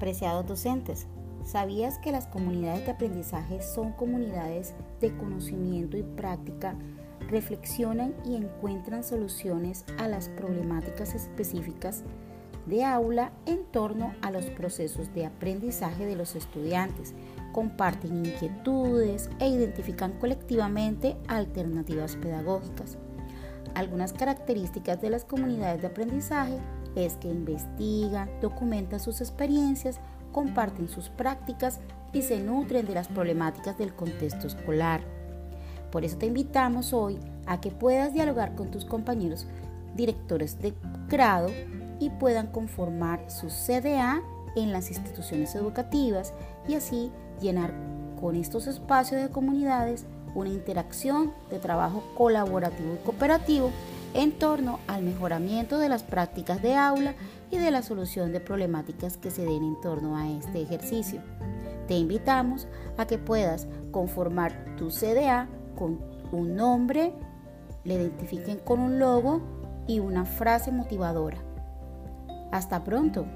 Apreciados docentes, ¿sabías que las comunidades de aprendizaje son comunidades de conocimiento y práctica? Reflexionan y encuentran soluciones a las problemáticas específicas de aula en torno a los procesos de aprendizaje de los estudiantes, comparten inquietudes e identifican colectivamente alternativas pedagógicas. Algunas características de las comunidades de aprendizaje es que investigan, documentan sus experiencias, comparten sus prácticas y se nutren de las problemáticas del contexto escolar. Por eso te invitamos hoy a que puedas dialogar con tus compañeros directores de grado y puedan conformar su CDA en las instituciones educativas y así llenar con estos espacios de comunidades una interacción de trabajo colaborativo y cooperativo en torno al mejoramiento de las prácticas de aula y de la solución de problemáticas que se den en torno a este ejercicio. Te invitamos a que puedas conformar tu CDA con un nombre, le identifiquen con un logo y una frase motivadora. Hasta pronto.